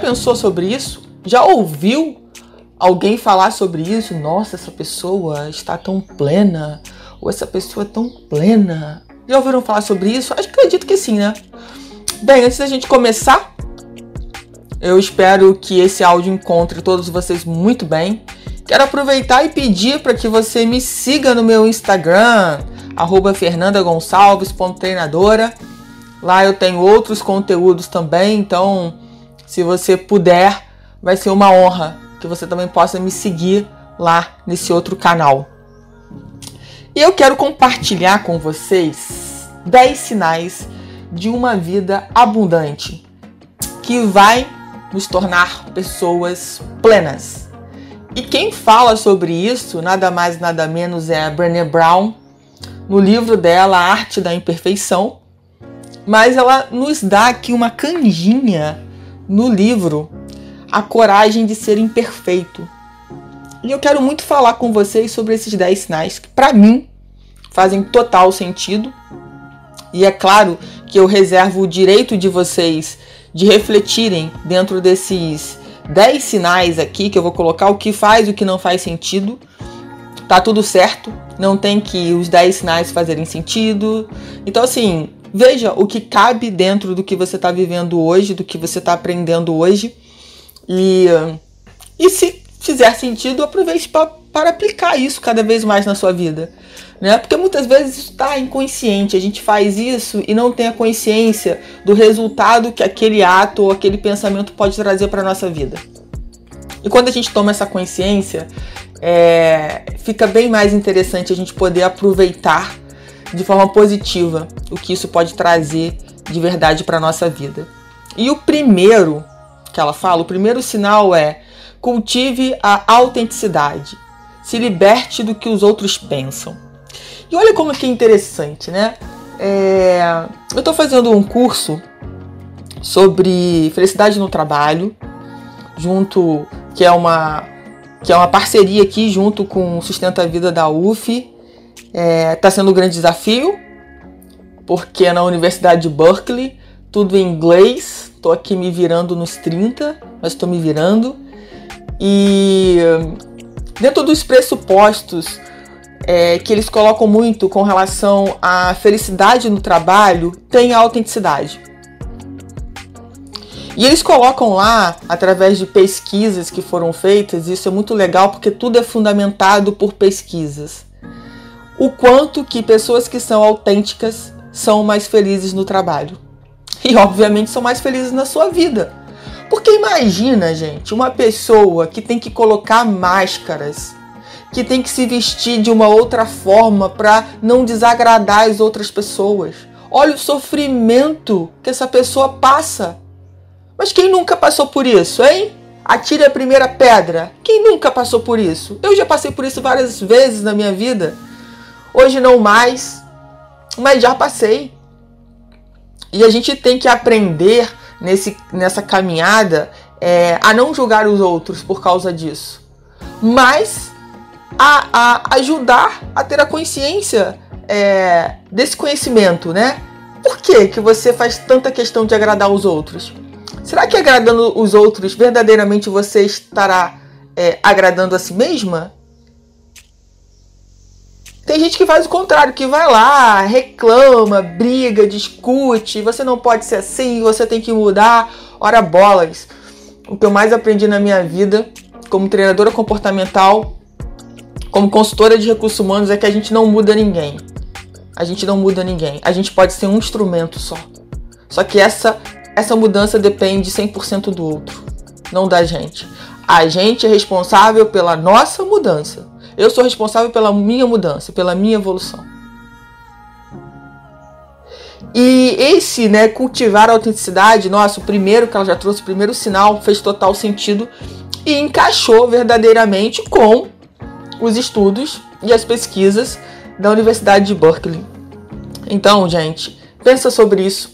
Pensou sobre isso? Já ouviu alguém falar sobre isso? Nossa, essa pessoa está tão plena. Ou essa pessoa é tão plena. Já ouviram falar sobre isso? Acho que acredito que sim, né? Bem, antes da gente começar, eu espero que esse áudio encontre todos vocês muito bem. Quero aproveitar e pedir para que você me siga no meu Instagram, fernandagonçalves.treinadora. Lá eu tenho outros conteúdos também, então se você puder, vai ser uma honra que você também possa me seguir lá nesse outro canal. E eu quero compartilhar com vocês 10 sinais de uma vida abundante que vai nos tornar pessoas plenas. E quem fala sobre isso, nada mais nada menos é a Brené Brown, no livro dela A Arte da Imperfeição. Mas ela nos dá aqui uma canjinha no livro A Coragem de Ser Imperfeito. E eu quero muito falar com vocês sobre esses 10 sinais que, para mim, fazem total sentido. E é claro que eu reservo o direito de vocês de refletirem dentro desses 10 sinais aqui que eu vou colocar o que faz e o que não faz sentido. Tá tudo certo, não tem que os 10 sinais fazerem sentido. Então, assim, Veja o que cabe dentro do que você está vivendo hoje, do que você está aprendendo hoje. E, e se fizer sentido, aproveite para aplicar isso cada vez mais na sua vida. Né? Porque muitas vezes isso está inconsciente, a gente faz isso e não tem a consciência do resultado que aquele ato ou aquele pensamento pode trazer para a nossa vida. E quando a gente toma essa consciência, é, fica bem mais interessante a gente poder aproveitar de forma positiva o que isso pode trazer de verdade para nossa vida. E o primeiro que ela fala, o primeiro sinal é cultive a autenticidade, se liberte do que os outros pensam. E olha como que é interessante, né? É, eu estou fazendo um curso sobre felicidade no trabalho, junto que é uma que é uma parceria aqui junto com Sustenta a Vida da UF Está é, tá sendo um grande desafio, porque na Universidade de Berkeley, tudo em inglês. Estou aqui me virando nos 30, mas estou me virando. E dentro dos pressupostos é, que eles colocam muito com relação à felicidade no trabalho, tem a autenticidade. E eles colocam lá, através de pesquisas que foram feitas, isso é muito legal porque tudo é fundamentado por pesquisas o quanto que pessoas que são autênticas são mais felizes no trabalho. E obviamente são mais felizes na sua vida. Porque imagina, gente, uma pessoa que tem que colocar máscaras, que tem que se vestir de uma outra forma para não desagradar as outras pessoas. Olha o sofrimento que essa pessoa passa. Mas quem nunca passou por isso, hein? Atire a primeira pedra. Quem nunca passou por isso? Eu já passei por isso várias vezes na minha vida. Hoje não mais, mas já passei. E a gente tem que aprender nesse, nessa caminhada é, a não julgar os outros por causa disso, mas a, a ajudar a ter a consciência é, desse conhecimento, né? Por que, que você faz tanta questão de agradar os outros? Será que agradando os outros verdadeiramente você estará é, agradando a si mesma? Tem gente que faz o contrário, que vai lá, reclama, briga, discute, você não pode ser assim, você tem que mudar. Ora bolas. O que eu mais aprendi na minha vida, como treinadora comportamental, como consultora de recursos humanos, é que a gente não muda ninguém. A gente não muda ninguém. A gente pode ser um instrumento só. Só que essa essa mudança depende 100% do outro, não da gente. A gente é responsável pela nossa mudança. Eu sou responsável pela minha mudança, pela minha evolução. E esse, né, cultivar a autenticidade, nossa, o primeiro que ela já trouxe, o primeiro sinal, fez total sentido e encaixou verdadeiramente com os estudos e as pesquisas da Universidade de Berkeley. Então, gente, pensa sobre isso.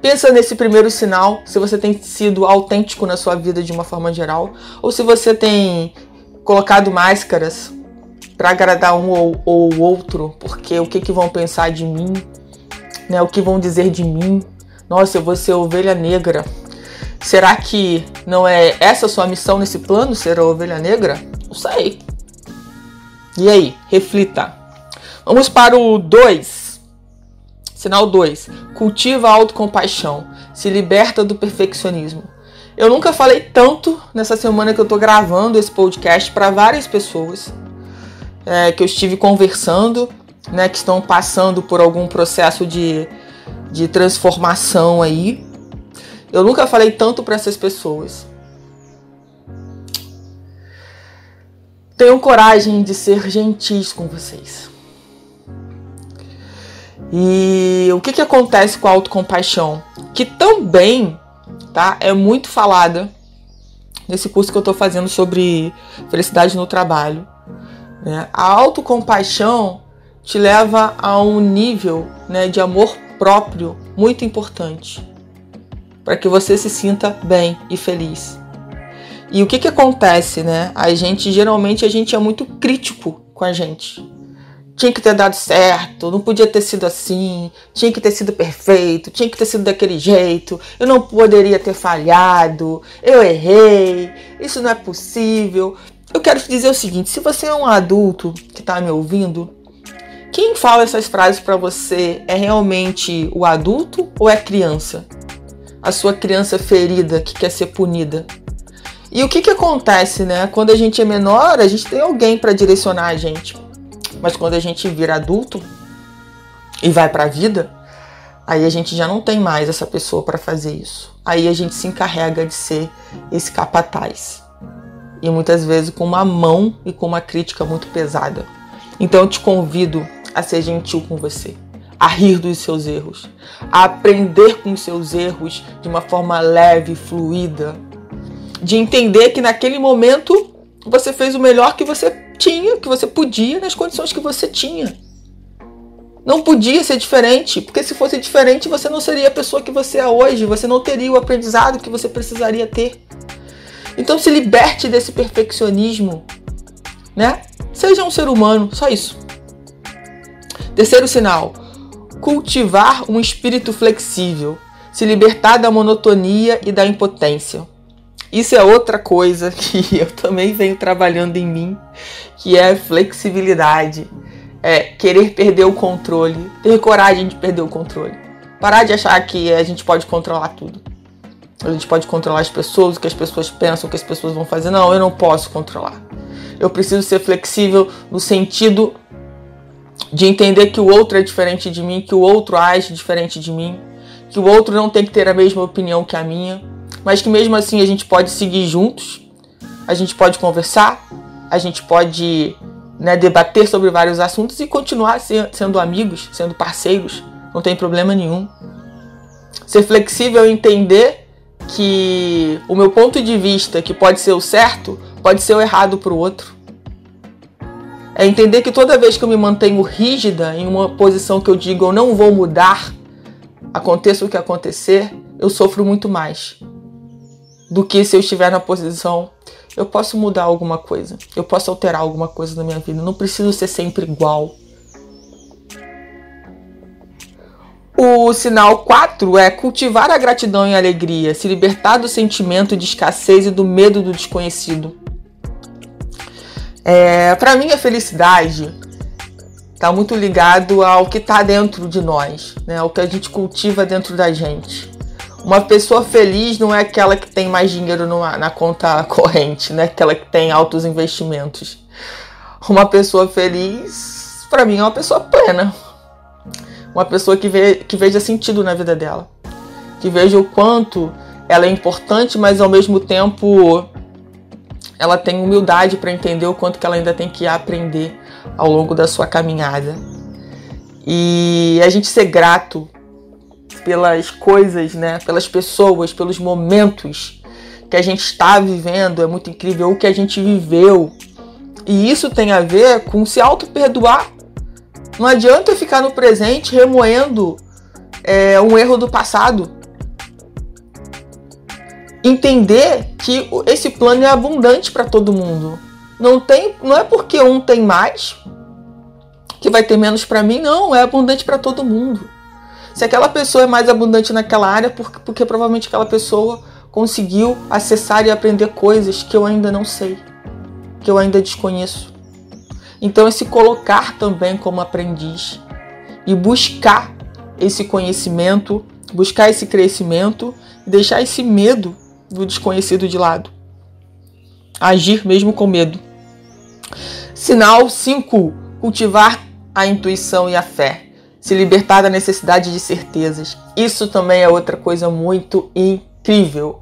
Pensa nesse primeiro sinal, se você tem sido autêntico na sua vida de uma forma geral, ou se você tem colocado máscaras para agradar um ou, ou outro, porque o que, que vão pensar de mim, né? O que vão dizer de mim? Nossa, eu vou ser ovelha negra. Será que não é essa sua missão nesse plano, ser a ovelha negra? Não sei. E aí, reflita. Vamos para o 2. Sinal 2. Cultiva a autocompaixão. Se liberta do perfeccionismo. Eu nunca falei tanto nessa semana que eu tô gravando esse podcast para várias pessoas é, que eu estive conversando, né, que estão passando por algum processo de, de transformação aí. Eu nunca falei tanto para essas pessoas. Tenham coragem de ser gentis com vocês. E o que, que acontece com a autocompaixão? Que também tá, é muito falada nesse curso que eu estou fazendo sobre felicidade no trabalho. Né? A autocompaixão te leva a um nível né, de amor próprio muito importante para que você se sinta bem e feliz. E o que que acontece, né? A gente geralmente a gente é muito crítico com a gente. Tinha que ter dado certo, não podia ter sido assim, tinha que ter sido perfeito, tinha que ter sido daquele jeito, eu não poderia ter falhado, eu errei, isso não é possível. Eu quero te dizer o seguinte: se você é um adulto que está me ouvindo, quem fala essas frases para você é realmente o adulto ou é a criança? a sua criança ferida que quer ser punida. E o que, que acontece, né? Quando a gente é menor, a gente tem alguém para direcionar a gente. Mas quando a gente vira adulto e vai para a vida, aí a gente já não tem mais essa pessoa para fazer isso. Aí a gente se encarrega de ser esse capataz. E muitas vezes com uma mão e com uma crítica muito pesada. Então eu te convido a ser gentil com você a rir dos seus erros, a aprender com os seus erros de uma forma leve, fluida, de entender que naquele momento você fez o melhor que você tinha, que você podia nas condições que você tinha. Não podia ser diferente, porque se fosse diferente você não seria a pessoa que você é hoje, você não teria o aprendizado que você precisaria ter. Então se liberte desse perfeccionismo, né? Seja um ser humano, só isso. Terceiro sinal, cultivar um espírito flexível, se libertar da monotonia e da impotência. Isso é outra coisa que eu também venho trabalhando em mim, que é flexibilidade. É querer perder o controle, ter coragem de perder o controle. Parar de achar que a gente pode controlar tudo. A gente pode controlar as pessoas, o que as pessoas pensam, o que as pessoas vão fazer. Não, eu não posso controlar. Eu preciso ser flexível no sentido de entender que o outro é diferente de mim, que o outro age diferente de mim, que o outro não tem que ter a mesma opinião que a minha, mas que mesmo assim a gente pode seguir juntos, a gente pode conversar, a gente pode né, debater sobre vários assuntos e continuar sendo amigos, sendo parceiros, não tem problema nenhum. Ser flexível e entender que o meu ponto de vista, que pode ser o certo, pode ser o errado para o outro. É entender que toda vez que eu me mantenho rígida em uma posição que eu digo eu não vou mudar, aconteça o que acontecer, eu sofro muito mais do que se eu estiver na posição eu posso mudar alguma coisa, eu posso alterar alguma coisa na minha vida, não preciso ser sempre igual. O sinal 4 é cultivar a gratidão e a alegria, se libertar do sentimento de escassez e do medo do desconhecido. É, para mim, a felicidade está muito ligado ao que está dentro de nós, né? ao que a gente cultiva dentro da gente. Uma pessoa feliz não é aquela que tem mais dinheiro numa, na conta corrente, não é aquela que tem altos investimentos. Uma pessoa feliz, para mim, é uma pessoa plena. Uma pessoa que, que veja sentido na vida dela. Que veja o quanto ela é importante, mas ao mesmo tempo ela tem humildade para entender o quanto que ela ainda tem que aprender ao longo da sua caminhada. E a gente ser grato pelas coisas, né? Pelas pessoas, pelos momentos que a gente está vivendo, é muito incrível o que a gente viveu. E isso tem a ver com se auto-perdoar. Não adianta ficar no presente remoendo é, um erro do passado. Entender que esse plano é abundante para todo mundo. Não tem, não é porque um tem mais que vai ter menos para mim, não, é abundante para todo mundo. Se aquela pessoa é mais abundante naquela área, porque, porque provavelmente aquela pessoa conseguiu acessar e aprender coisas que eu ainda não sei, que eu ainda desconheço. Então, esse colocar também como aprendiz e buscar esse conhecimento, buscar esse crescimento, deixar esse medo do desconhecido de lado. Agir mesmo com medo. Sinal 5: cultivar a intuição e a fé. Se libertar da necessidade de certezas. Isso também é outra coisa muito incrível.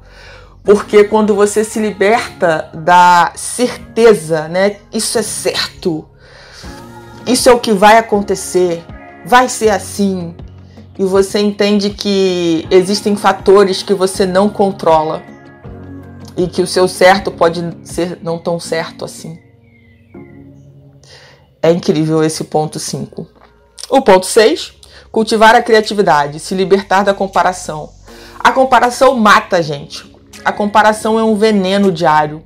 Porque quando você se liberta da certeza, né? Isso é certo. Isso é o que vai acontecer. Vai ser assim. E você entende que existem fatores que você não controla. E que o seu certo pode ser não tão certo assim. É incrível esse ponto 5. O ponto 6, cultivar a criatividade, se libertar da comparação. A comparação mata a gente. A comparação é um veneno diário.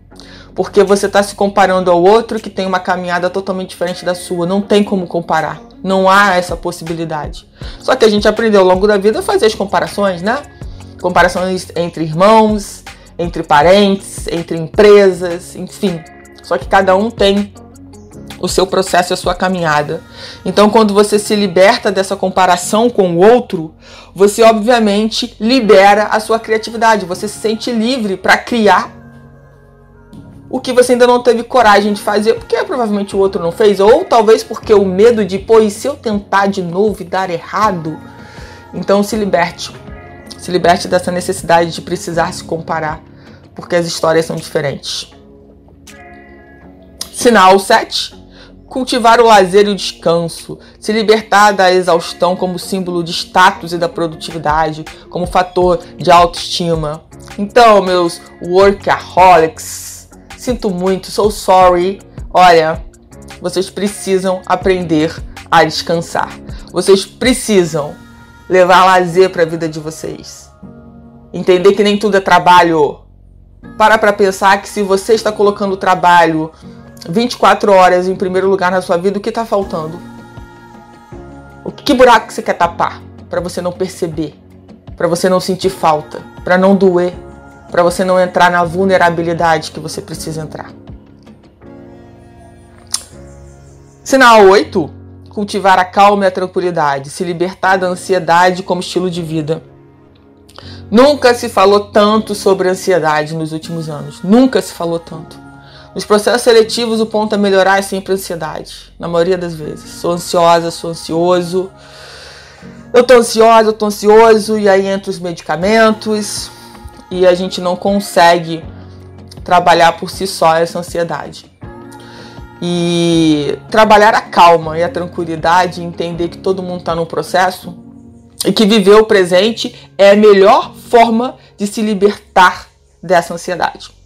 Porque você está se comparando ao outro que tem uma caminhada totalmente diferente da sua. Não tem como comparar. Não há essa possibilidade. Só que a gente aprendeu ao longo da vida a fazer as comparações, né? Comparações entre irmãos, entre parentes, entre empresas, enfim. Só que cada um tem o seu processo e a sua caminhada. Então, quando você se liberta dessa comparação com o outro, você obviamente libera a sua criatividade, você se sente livre para criar o que você ainda não teve coragem de fazer, porque provavelmente o outro não fez, ou talvez porque o medo de, pô, e se eu tentar de novo e dar errado? Então, se liberte. Se liberte dessa necessidade de precisar se comparar, porque as histórias são diferentes. Sinal 7 cultivar o lazer e o descanso, se libertar da exaustão como símbolo de status e da produtividade, como fator de autoestima. Então, meus workaholics, sinto muito, sou sorry. Olha, vocês precisam aprender a descansar. Vocês precisam levar lazer para a vida de vocês. Entender que nem tudo é trabalho. Para para pensar que se você está colocando trabalho 24 horas em primeiro lugar na sua vida, o que está faltando? O que buraco que você quer tapar para você não perceber, para você não sentir falta, para não doer, para você não entrar na vulnerabilidade que você precisa entrar? Sinal 8: cultivar a calma e a tranquilidade, se libertar da ansiedade como estilo de vida. Nunca se falou tanto sobre ansiedade nos últimos anos. Nunca se falou tanto. Nos processos seletivos, o ponto a melhorar é sempre a ansiedade, na maioria das vezes. Sou ansiosa, sou ansioso. Eu tô ansiosa, eu tô ansioso, e aí entra os medicamentos, e a gente não consegue trabalhar por si só essa ansiedade. E trabalhar a calma e a tranquilidade, entender que todo mundo está no processo e que viver o presente é a melhor forma de se libertar dessa ansiedade.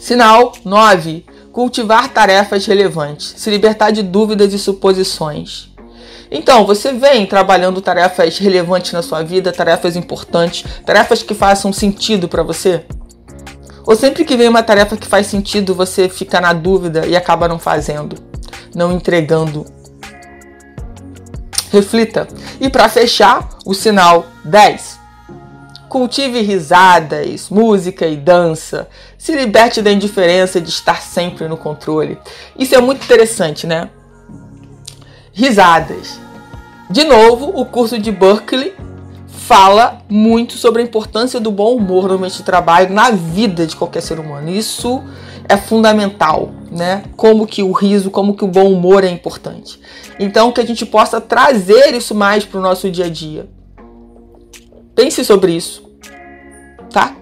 Sinal 9. Cultivar tarefas relevantes, se libertar de dúvidas e suposições. Então, você vem trabalhando tarefas relevantes na sua vida, tarefas importantes, tarefas que façam sentido para você? Ou sempre que vem uma tarefa que faz sentido, você fica na dúvida e acaba não fazendo, não entregando? Reflita. E para fechar, o sinal 10. Cultive risadas, música e dança. Se liberte da indiferença de estar sempre no controle. Isso é muito interessante, né? Risadas. De novo, o curso de Berkeley fala muito sobre a importância do bom humor no ambiente de trabalho na vida de qualquer ser humano. Isso é fundamental, né? Como que o riso, como que o bom humor é importante. Então, que a gente possa trazer isso mais para o nosso dia a dia. Pense sobre isso, tá?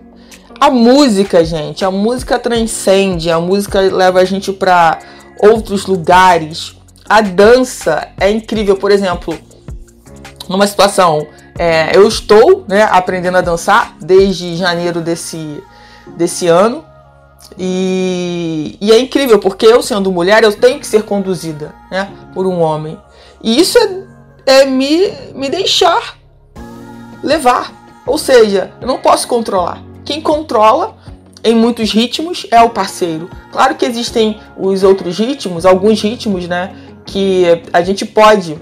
A música, gente, a música transcende, a música leva a gente para outros lugares. A dança é incrível, por exemplo, numa situação É, eu estou né, aprendendo a dançar desde janeiro desse, desse ano. E, e, é incrível, porque eu sendo mulher, eu tenho que ser conduzida né, por um homem. E isso é, é me, me deixar levar. Ou seja, eu não posso controlar. Quem controla em muitos ritmos é o parceiro. Claro que existem os outros ritmos, alguns ritmos, né? Que a gente pode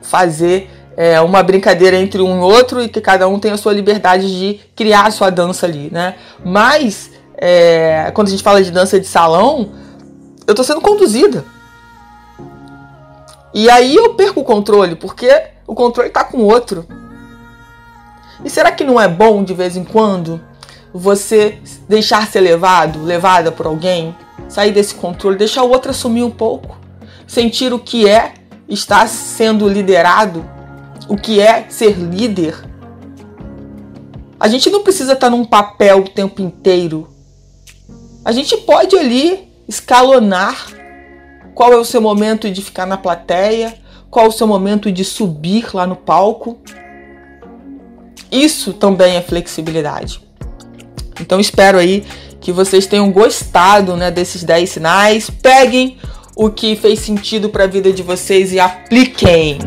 fazer é, uma brincadeira entre um e outro e que cada um tem a sua liberdade de criar a sua dança ali, né? Mas é, quando a gente fala de dança de salão, eu tô sendo conduzida. E aí eu perco o controle, porque o controle tá com o outro. E será que não é bom de vez em quando você deixar ser levado, levada por alguém, sair desse controle, deixar o outro assumir um pouco, sentir o que é estar sendo liderado, o que é ser líder? A gente não precisa estar num papel o tempo inteiro a gente pode ali escalonar qual é o seu momento de ficar na plateia, qual é o seu momento de subir lá no palco. Isso também é flexibilidade. Então espero aí que vocês tenham gostado né, desses 10 sinais. Peguem o que fez sentido para a vida de vocês e apliquem.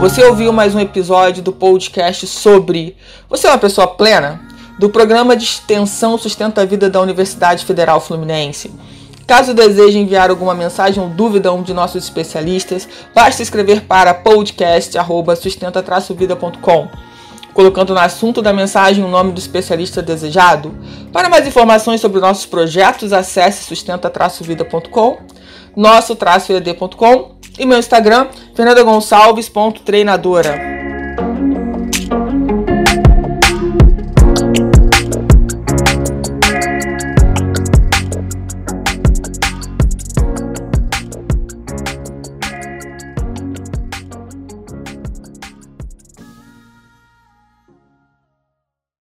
Você ouviu mais um episódio do podcast sobre Você é uma pessoa plena? Do programa de extensão Sustenta a Vida da Universidade Federal Fluminense. Caso deseje enviar alguma mensagem ou dúvida a um de nossos especialistas, basta escrever para podcast@sustenta-vida.com, colocando no assunto da mensagem o nome do especialista desejado. Para mais informações sobre nossos projetos, acesse sustenta-vida.com, nosso-ed.com e meu Instagram, fernandagonçalves.treinadora.